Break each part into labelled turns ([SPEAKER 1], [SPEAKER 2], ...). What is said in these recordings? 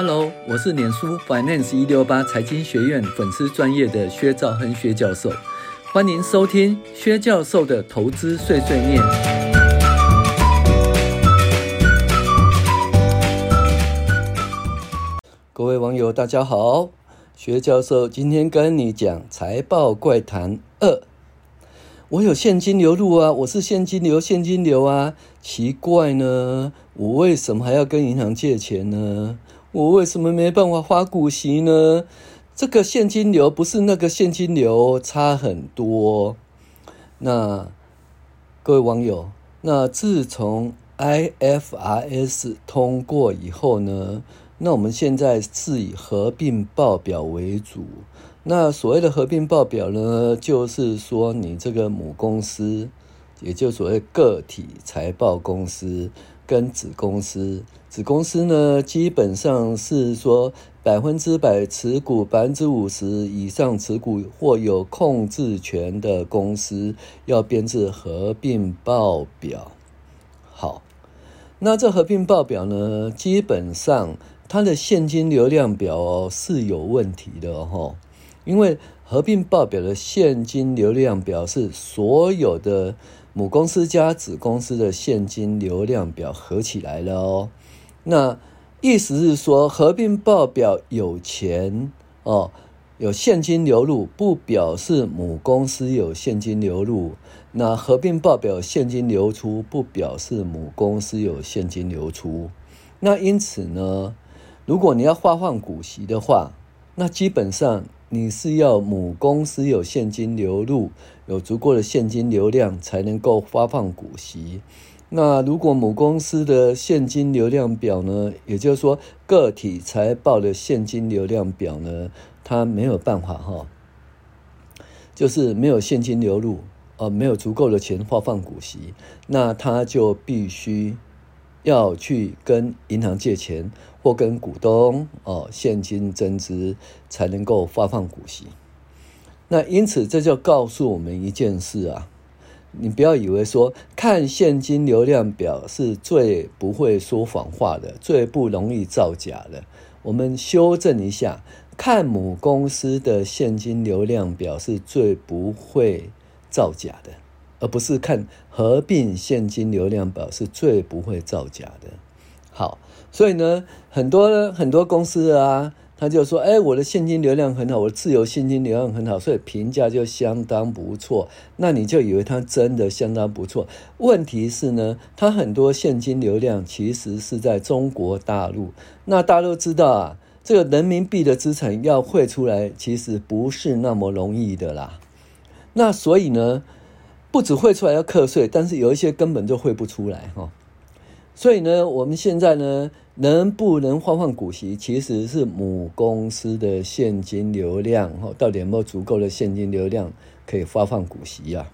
[SPEAKER 1] Hello，我是脸书 Finance 一六八财经学院粉丝专业的薛兆亨薛教授，欢迎收听薛教授的投资碎碎念。各位网友，大家好，薛教授今天跟你讲财报怪谈二。我有现金流入啊，我是现金流现金流啊，奇怪呢，我为什么还要跟银行借钱呢？我为什么没办法发股息呢？这个现金流不是那个现金流，差很多。那各位网友，那自从 IFRS 通过以后呢，那我们现在是以合并报表为主。那所谓的合并报表呢，就是说你这个母公司，也就所谓个体财报公司跟子公司，子公司呢基本上是说百分之百持股，百分之五十以上持股或有控制权的公司要编制合并报表。好，那这合并报表呢，基本上它的现金流量表哦是有问题的哦。因为合并报表的现金流量表是所有的母公司加子公司的现金流量表合起来了哦，那意思是说合并报表有钱哦，有现金流入，不表示母公司有现金流入；那合并报表现金流出，不表示母公司有现金流出。那因此呢，如果你要发放股息的话，那基本上。你是要母公司有现金流入，有足够的现金流量才能够发放股息。那如果母公司的现金流量表呢，也就是说个体财报的现金流量表呢，它没有办法哈，就是没有现金流入，呃，没有足够的钱发放股息，那它就必须。要去跟银行借钱或跟股东哦现金增资才能够发放股息。那因此这就告诉我们一件事啊，你不要以为说看现金流量表是最不会说谎话的，最不容易造假的。我们修正一下，看母公司的现金流量表是最不会造假的。而不是看合并现金流量表是最不会造假的。好，所以呢，很多很多公司啊，他就说：“哎，我的现金流量很好，我的自由现金流量很好，所以评价就相当不错。”那你就以为它真的相当不错。问题是呢，它很多现金流量其实是在中国大陆。那大家都知道啊，这个人民币的资产要汇出来，其实不是那么容易的啦。那所以呢，不止汇出来要课税，但是有一些根本就汇不出来哈。所以呢，我们现在呢，能不能发放股息，其实是母公司的现金流量哈，到底有没有足够的现金流量可以发放股息呀？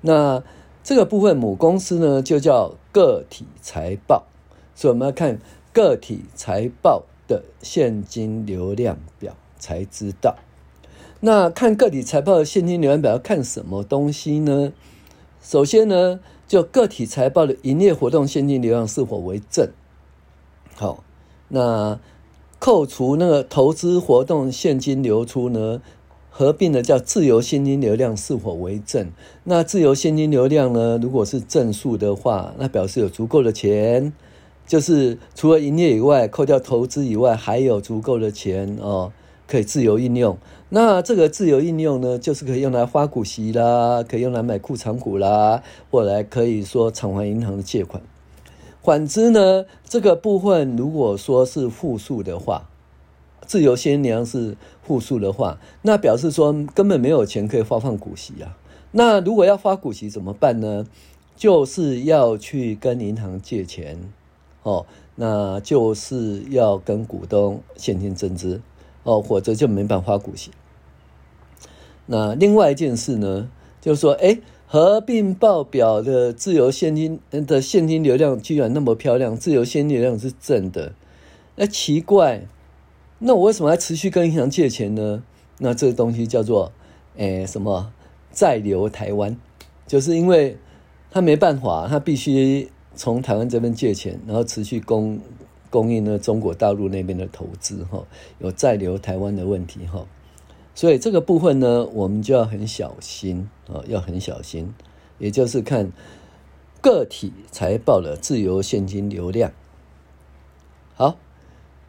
[SPEAKER 1] 那这个部分母公司呢，就叫个体财报，所以我们要看个体财报的现金流量表才知道。那看个体财报的现金流量表要看什么东西呢？首先呢，就个体财报的营业活动现金流量是否为正。好，那扣除那个投资活动现金流出呢，合并的叫自由现金流量是否为正？那自由现金流量呢，如果是正数的话，那表示有足够的钱，就是除了营业以外，扣掉投资以外，还有足够的钱哦。可以自由运用，那这个自由应用呢，就是可以用来发股息啦，可以用来买库藏股啦，或来可以说偿还银行的借款。反之呢，这个部分如果说是负数的话，自由现金流是负数的话，那表示说根本没有钱可以发放股息啊。那如果要发股息怎么办呢？就是要去跟银行借钱，哦，那就是要跟股东现金增资。哦，或者就没办法发股息。那另外一件事呢，就是说，哎，合并报表的自由现金的现金流量居然那么漂亮，自由现金流量是正的，那奇怪，那我为什么还持续跟银行借钱呢？那这个东西叫做，哎，什么在留台湾，就是因为他没办法，他必须从台湾这边借钱，然后持续供供应呢中国大陆那边的投资哈，有在留台湾的问题哈，所以这个部分呢，我们就要很小心啊，要很小心，也就是看个体财报的自由现金流量，好，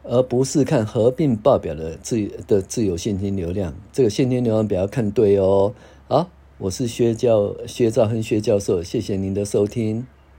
[SPEAKER 1] 而不是看合并报表的自的自由现金流量，这个现金流量表要看对哦。好，我是薛教薛兆亨薛教授，谢谢您的收听。